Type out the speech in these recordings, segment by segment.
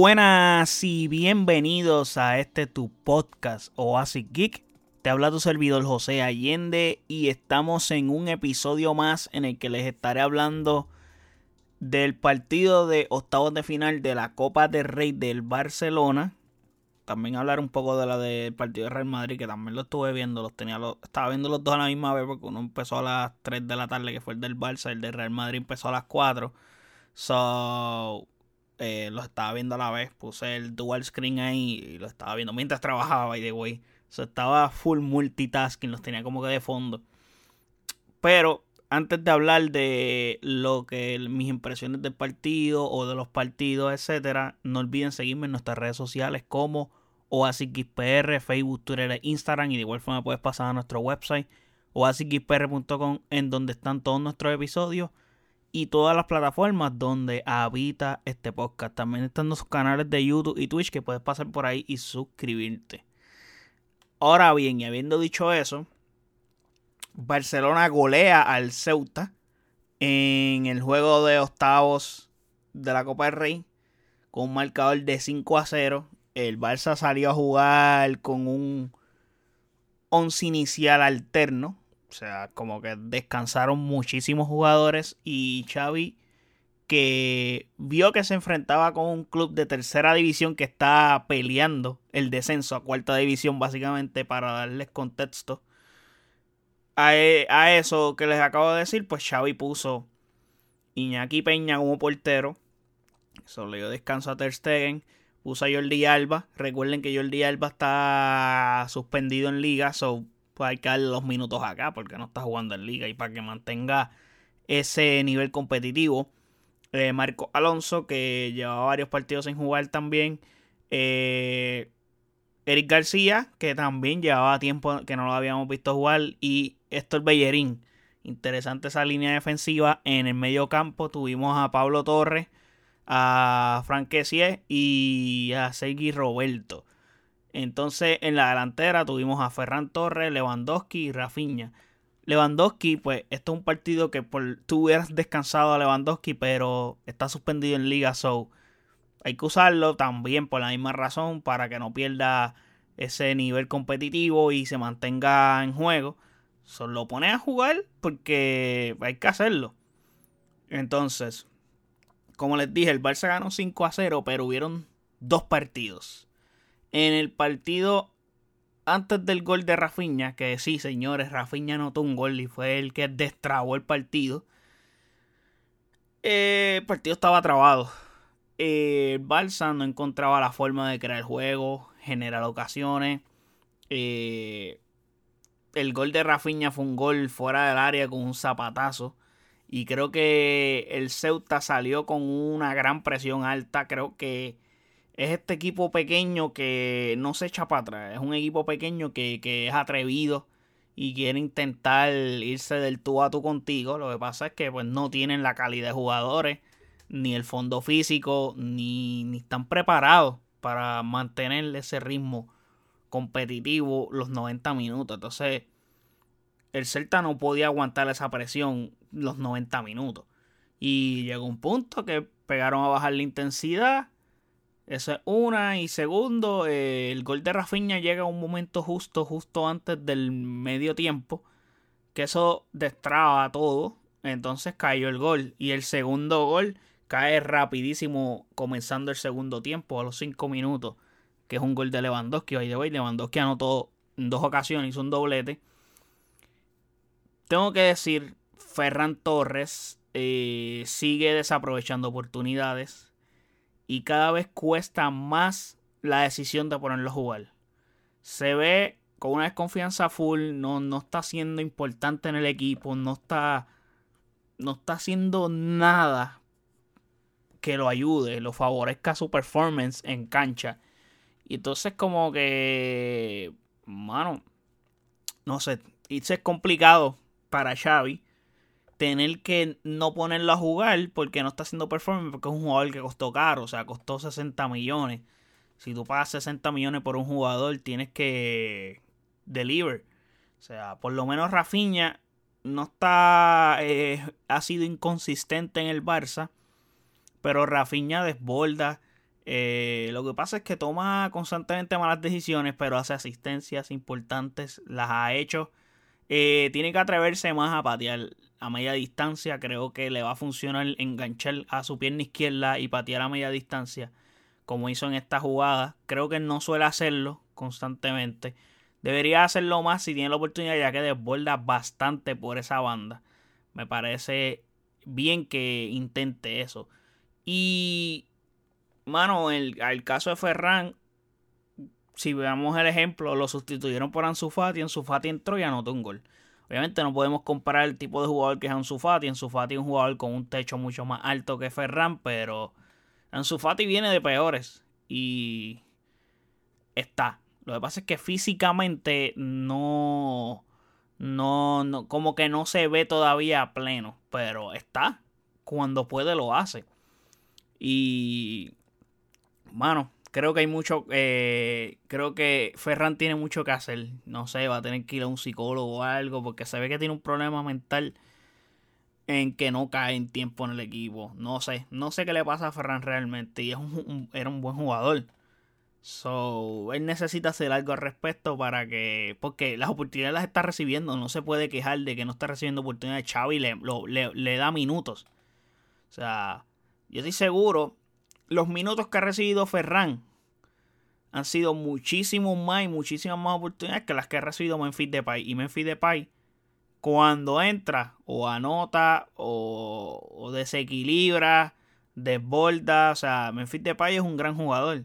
buenas y bienvenidos a este tu podcast Oasis Geek. Te habla tu servidor José Allende y estamos en un episodio más en el que les estaré hablando del partido de octavos de final de la Copa del Rey del Barcelona. También hablar un poco de la del partido de Real Madrid, que también lo estuve viendo. Los tenía estaba viendo los dos a la misma vez porque uno empezó a las 3 de la tarde, que fue el del Barça, el de Real Madrid empezó a las 4. So, eh, lo estaba viendo a la vez. Puse el dual screen ahí y lo estaba viendo mientras trabajaba, the way. So, estaba full multitasking, los tenía como que de fondo. Pero antes de hablar de lo que mis impresiones del partido o de los partidos, etcétera, no olviden seguirme en nuestras redes sociales como OasisXPR, Facebook, Twitter Instagram. Y de igual forma puedes pasar a nuestro website oasisxpr.com en donde están todos nuestros episodios y todas las plataformas donde habita este podcast. También están los canales de YouTube y Twitch que puedes pasar por ahí y suscribirte. Ahora bien, y habiendo dicho eso, Barcelona golea al Ceuta en el juego de octavos de la Copa del Rey con un marcador de 5 a 0. El Barça salió a jugar con un 11 inicial alterno o sea, como que descansaron muchísimos jugadores y Xavi que vio que se enfrentaba con un club de tercera división que está peleando el descenso a cuarta división básicamente para darles contexto. A, e, eso que les acabo de decir, pues Xavi puso Iñaki Peña como portero, eso le dio descanso a Ter Stegen, puso a Jordi Alba, recuerden que Jordi Alba está suspendido en liga, so darle los minutos acá porque no está jugando en liga y para que mantenga ese nivel competitivo. Eh, Marco Alonso, que llevaba varios partidos sin jugar también. Eh, Eric García, que también llevaba tiempo que no lo habíamos visto jugar. Y Héctor Bellerín. Interesante esa línea defensiva. En el medio campo tuvimos a Pablo Torres, a Frank y a Sergi Roberto. Entonces en la delantera tuvimos a Ferran Torres, Lewandowski y Rafinha. Lewandowski, pues esto es un partido que por, tú hubieras descansado a Lewandowski, pero está suspendido en Liga, so hay que usarlo también por la misma razón para que no pierda ese nivel competitivo y se mantenga en juego. Solo lo pones a jugar porque hay que hacerlo. Entonces, como les dije, el Barça ganó 5 a 0, pero hubieron dos partidos en el partido antes del gol de Rafinha, que sí, señores, Rafinha anotó un gol y fue el que destrabó el partido. Eh, el partido estaba trabado. Eh, el no encontraba la forma de crear juego, generar ocasiones. Eh, el gol de Rafinha fue un gol fuera del área con un zapatazo. Y creo que el Ceuta salió con una gran presión alta. Creo que es este equipo pequeño que no se echa para atrás. Es un equipo pequeño que, es atrevido y quiere intentar irse del tú a tú contigo. Lo que pasa es que pues, no tienen la calidad de jugadores, ni el fondo físico, ni, ni están preparados para mantener ese ritmo competitivo los 90 minutos. Entonces, el Celta no podía aguantar esa presión los 90 minutos. Y llegó un punto que pegaron a bajar la intensidad esa es una. Y segundo, eh, el gol de Rafinha llega a un momento justo, justo antes del medio tiempo. Que eso destraba todo. Entonces cayó el gol. Y el segundo gol cae rapidísimo comenzando el segundo tiempo, a los 5 minutos. Que es un gol de Lewandowski. By the way, Lewandowski anotó en dos ocasiones, hizo un doblete. Tengo que decir, Ferran Torres eh, sigue desaprovechando oportunidades y cada vez cuesta más la decisión de ponerlo a jugar. Se ve con una desconfianza full, no, no está siendo importante en el equipo, no está, no está haciendo nada que lo ayude, lo favorezca su performance en cancha. Y entonces como que, mano, no sé, es complicado para Xavi tener que no ponerlo a jugar porque no está haciendo performance, porque es un jugador que costó caro, o sea, costó 60 millones. Si tú pagas 60 millones por un jugador, tienes que deliver. O sea, por lo menos Rafinha no está. Eh, ha sido inconsistente en el Barça. Pero Rafinha desborda. Eh, lo que pasa es que toma constantemente malas decisiones, pero hace asistencias importantes, las ha hecho. Eh, tiene que atreverse más a patear a media distancia. Creo que le va a funcionar enganchar a su pierna izquierda y patear a media distancia, como hizo en esta jugada. Creo que no suele hacerlo constantemente. Debería hacerlo más si tiene la oportunidad, ya que desborda bastante por esa banda. Me parece bien que intente eso. Y, mano, el, caso de Ferran, si veamos el ejemplo, lo sustituyeron por Ansu Fati, Ansu Fati entró y anotó un gol. Obviamente no podemos comparar el tipo de jugador que es Ansu Fati. Ansu Fati es un jugador con un techo mucho más alto que Ferran, pero Ansu Fati viene de peores y está. Lo que pasa es que físicamente no, no, no, como que no se ve todavía pleno, pero está. Cuando puede lo hace. Y, mano, creo que hay mucho, eh, creo que Ferran tiene mucho que hacer. No sé, va a tener que ir a un psicólogo o algo, porque se ve que tiene un problema mental en que no cae en tiempo en el equipo. No sé, no sé qué le pasa a Ferran realmente. Y es era un buen jugador. So, él necesita hacer algo al respecto para que. Porque las oportunidades las está recibiendo. No se puede quejar de que no está recibiendo oportunidades. Xavi le, le, le da minutos. O sea, yo estoy seguro. Los minutos que ha recibido Ferran han sido muchísimos más y muchísimas más oportunidades que las que ha recibido Memphis Depay. Y Memphis Depay, cuando entra, o anota, o, desequilibra, desborda. O sea, Memphis Depay es un gran jugador.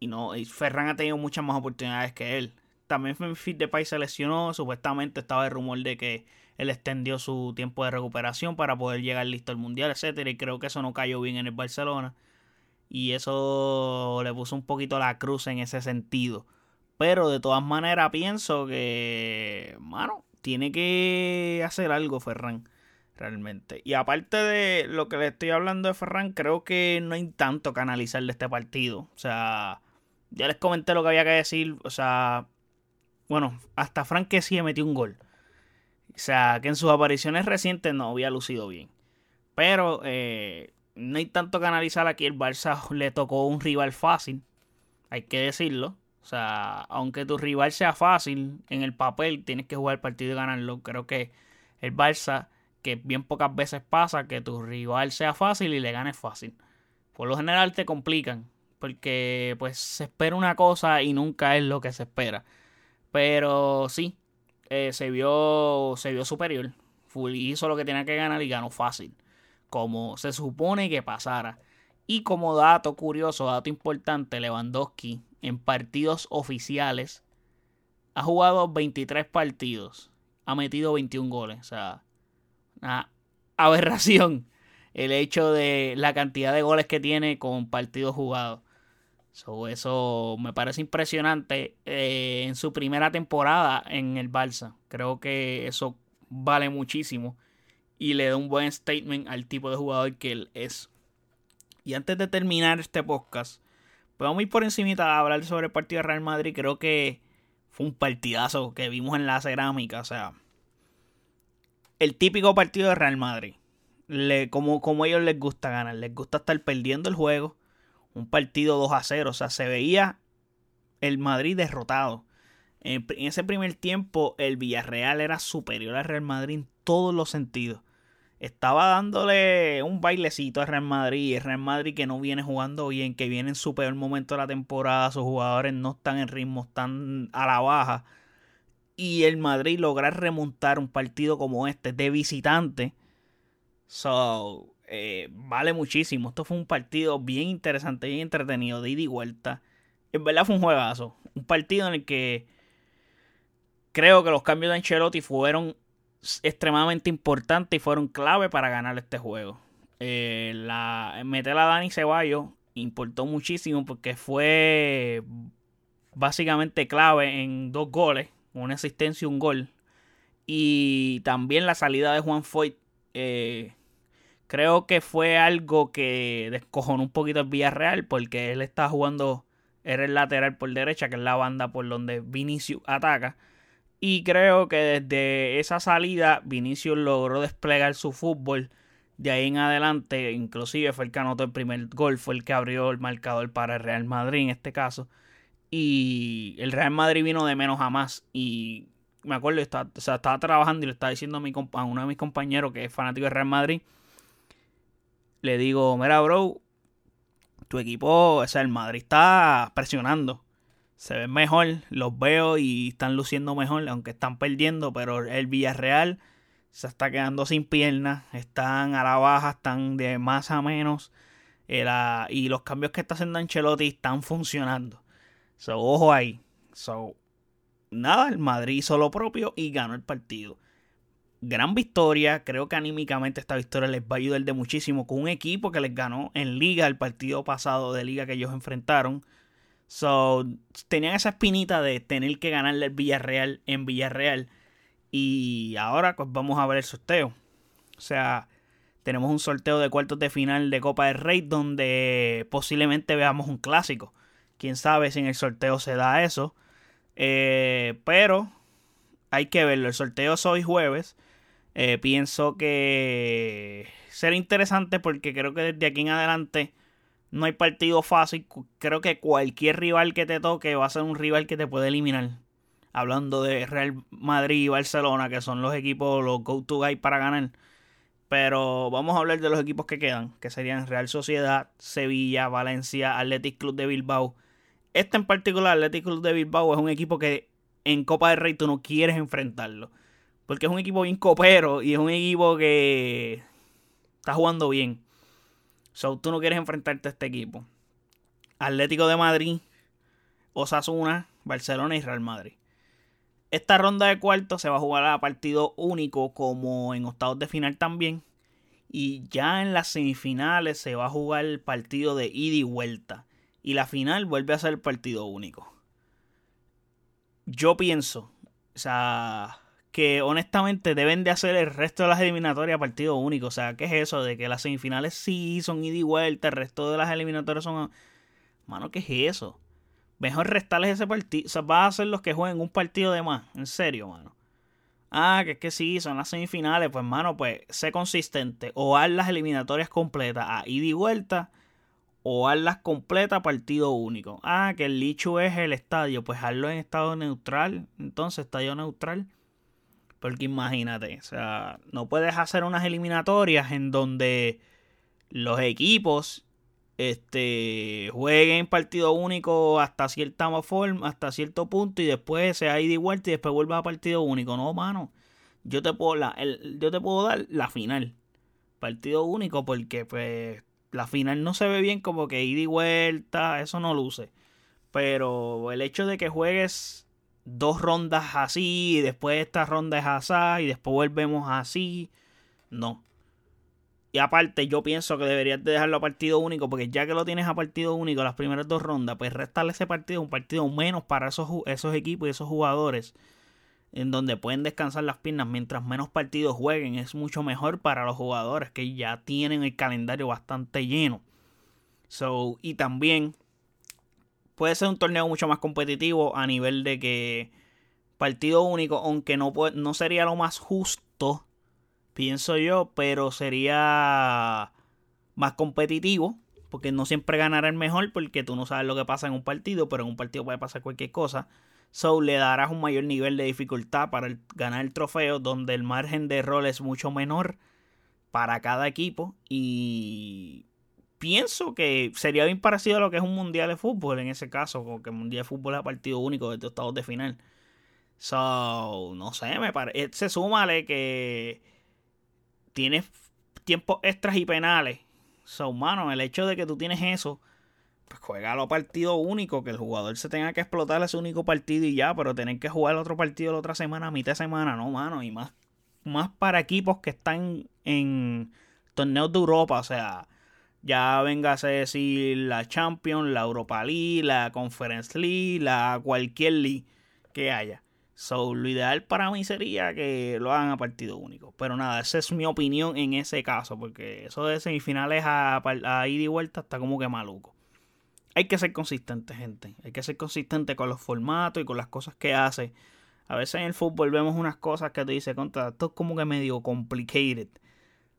Y no, y Ferran ha tenido muchas más oportunidades que él. También Memphis Depay se lesionó. Supuestamente estaba el rumor de que él extendió su tiempo de recuperación para poder llegar listo al mundial, etcétera. Y creo que eso no cayó bien en el Barcelona. Y eso le puso un poquito la cruz en ese sentido. Pero de todas maneras pienso que, mano, tiene que hacer algo Ferran. Realmente. Y aparte de lo que le estoy hablando de Ferran, creo que no hay tanto que analizar de este partido. O sea, ya les comenté lo que había que decir. O sea, bueno, hasta Frank sí metió un gol. O sea, que en sus apariciones recientes no había lucido bien. Pero eh, no hay tanto que analizar aquí. El Barça le tocó un rival fácil. Hay que decirlo. O sea, aunque tu rival sea fácil, en el papel tienes que jugar el partido y ganarlo. Creo que el Barça, que bien pocas veces pasa que tu rival sea fácil y le ganes fácil. Por lo general te complican porque pues se espera una cosa y nunca es lo que se espera. Pero sí, eh, se, vio, se vio superior. Hizo lo que tenía que ganar y ganó fácil. Como se supone que pasara. Y como dato curioso, dato importante, Lewandowski en partidos oficiales ha jugado 23 partidos. Ha metido 21 goles. O sea, una aberración el hecho de la cantidad de goles que tiene con partidos jugados eso me parece impresionante eh, en su primera temporada en el Barça. Creo que eso vale muchísimo y le da un buen statement al tipo de jugador que él es. Y antes de terminar este podcast, pues vamos a ir por encima a hablar sobre el partido de Real Madrid. Creo que fue un partidazo que vimos en la cerámica. O sea, el típico partido de Real Madrid. Le, como, como a ellos les gusta ganar. Les gusta estar perdiendo el juego un partido 2 a 0. O sea, se veía el Madrid derrotado. En, ese primer tiempo, el Villarreal era superior al Real Madrid en todos los sentidos. Estaba dándole un bailecito al Real Madrid. El Real Madrid que no viene jugando bien, que viene en su peor momento de la temporada. Sus jugadores no están en ritmo, están a la baja. Y el Madrid lograr remontar un partido como este de visitante. So, eh, vale muchísimo. Esto fue un partido bien interesante, bien entretenido, de ida y vuelta. En verdad fue un juegazo. Un partido en el que creo que los cambios de Ancelotti fueron extremadamente importantes y fueron clave para ganar este juego. Eh, la, meter a Dani Ceballos importó muchísimo porque fue básicamente clave en dos goles, una asistencia y un gol. Y también la salida de Juan Foyt eh, Creo que fue algo que descojonó un poquito el Villarreal porque él está jugando, era el lateral por derecha, que es la banda por donde Vinicius ataca. Y creo que desde esa salida Vinicius logró desplegar su fútbol de ahí en adelante, inclusive fue el que anotó el primer gol, fue el que abrió el marcador para el Real Madrid en este caso. Y el Real Madrid vino de menos a más. Y me acuerdo, estaba, estaba trabajando y le estaba diciendo a, mi, a uno de mis compañeros que es fanático del Real Madrid. Le digo, mira, bro, tu equipo, o sea, el Madrid está presionando. Se ven mejor, los veo y están luciendo mejor, aunque están perdiendo, pero el Villarreal se está quedando sin piernas, están a la baja, están de más a menos. Eh, y los cambios que está haciendo Ancelotti están funcionando. So, ojo ahí. So, nada, el Madrid hizo lo propio y ganó el partido. Gran victoria, creo que anímicamente esta victoria les va a ayudar de muchísimo con un equipo que les ganó en liga el partido pasado de liga que ellos enfrentaron. So, tenían esa espinita de tener que ganarle el Villarreal en Villarreal y ahora pues vamos a ver el sorteo. O sea, tenemos un sorteo de cuartos de final de Copa del Rey donde posiblemente veamos un clásico. Quién sabe si en el sorteo se da eso. Eh, pero hay que verlo. El sorteo es hoy jueves. Eh, pienso que será interesante porque creo que desde aquí en adelante no hay partido fácil. Creo que cualquier rival que te toque va a ser un rival que te puede eliminar hablando de Real Madrid y Barcelona, que son los equipos, los go-to guys para ganar. Pero vamos a hablar de los equipos que quedan, que serían Real Sociedad, Sevilla, Valencia, Athletic Club de Bilbao. Este en particular, Athletic Club de Bilbao, es un equipo que en Copa del Rey tú no quieres enfrentarlo. Porque es un equipo bien copero y es un equipo que está jugando bien. So, tú no quieres enfrentarte a este equipo. Atlético de Madrid, Osasuna, Barcelona y Real Madrid. Esta ronda de cuartos se va a jugar a partido único como en octavos de final también. Y ya en las semifinales se va a jugar el partido de ida y vuelta. Y la final vuelve a ser partido único. Yo pienso, o sea, que honestamente deben de hacer el resto de las eliminatorias partido único. O sea, ¿qué es eso? De que las semifinales sí son ida y vuelta, el resto de las eliminatorias son... Mano, ¿qué es eso? Mejor restarles ese partido. O sea, va a ser los que jueguen un partido de más. En serio, mano. Ah, que es que sí, son las semifinales. Pues, mano, pues sé consistente. O haz las eliminatorias completas a ida y vuelta. O hazlas completas partido único. Ah, que el licho es el estadio. Pues hazlo en estado neutral. Entonces, estadio neutral. Porque imagínate, o sea, no puedes hacer unas eliminatorias en donde los equipos este jueguen partido único hasta cierta forma, hasta cierto punto y después se ha ido y vuelta y después vuelva a partido único. No, mano. Yo te puedo la, yo te puedo dar la final. Partido único porque pues la final no se ve bien como que ida y vuelta, eso no luce. Pero el hecho de que juegues dos rondas así y después esta ronda es así y después volvemos así, no. Y aparte, yo pienso que deberías de dejarlo a partido único, porque ya que lo tienes a partido único las primeras dos rondas, pues restarle ese partido, un partido menos para esos, esos equipos y esos jugadores, en donde pueden descansar las piernas mientras menos partidos jueguen, es mucho mejor para los jugadores que ya tienen el calendario bastante lleno. So, y también puede ser un torneo mucho más competitivo a nivel de que partido único, aunque no, no sería lo más justo pienso yo, pero sería más competitivo, porque no siempre ganará el mejor, porque tú no sabes lo que pasa en un partido, pero en un partido puede pasar cualquier cosa. So le darás un mayor nivel de dificultad para ganar el trofeo, donde el margen de error es mucho menor para cada equipo. Y pienso que sería bien parecido a lo que es un mundial de fútbol en ese caso, porque el mundial de fútbol es partido único de octavos de final. So, no sé, me parece. Se súmale que tienes tiempos extras y penales. So, mano, el hecho de que tú tienes eso, pues juega a partido único, que el jugador se tenga que explotar ese único partido y ya, pero tener que jugar otro partido la otra semana, a mitad de semana, no, mano, y más, más para equipos que están en torneos de Europa, o sea, ya venga a decir la Champions, la Europa League, la Conference League, la cualquier league que haya. So, lo ideal para mí sería que lo hagan a partido único. Pero nada, esa es mi opinión en ese caso. Porque eso de semifinales a, a ida y vuelta está como que maluco. Hay que ser consistente, gente. Hay que ser consistente con los formatos y con las cosas que hace. A veces en el fútbol vemos unas cosas que te dice contra, esto es como que medio complicated.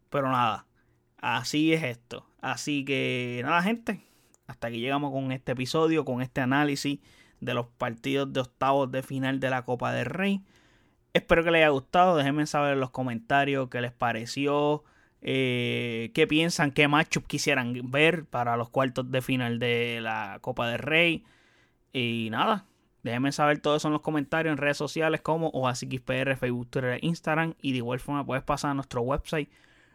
Pero nada, Así es esto. Así que nada, gente. Hasta aquí llegamos con este episodio, con este análisis de los partidos de octavos de final de la Copa del Rey. Espero que les haya gustado. Déjenme saber en los comentarios qué les pareció. Eh, qué piensan, qué matchup quisieran ver para los cuartos de final de la Copa del Rey. Y nada, déjenme saber todo eso en los comentarios en redes sociales como OASXPR, Facebook, Twitter, Instagram. Y de igual forma puedes pasar a nuestro website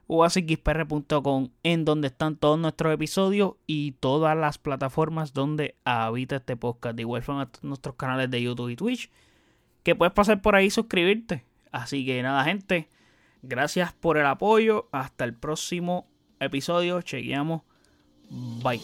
oasxpr.com en donde están todos nuestros episodios y todas las plataformas donde habita este podcast. De igual forma nuestros canales de YouTube y Twitch que puedes pasar por ahí y suscribirte. Así que nada, gente. Gracias por el apoyo. Hasta el próximo episodio. Chequeamos. Bye.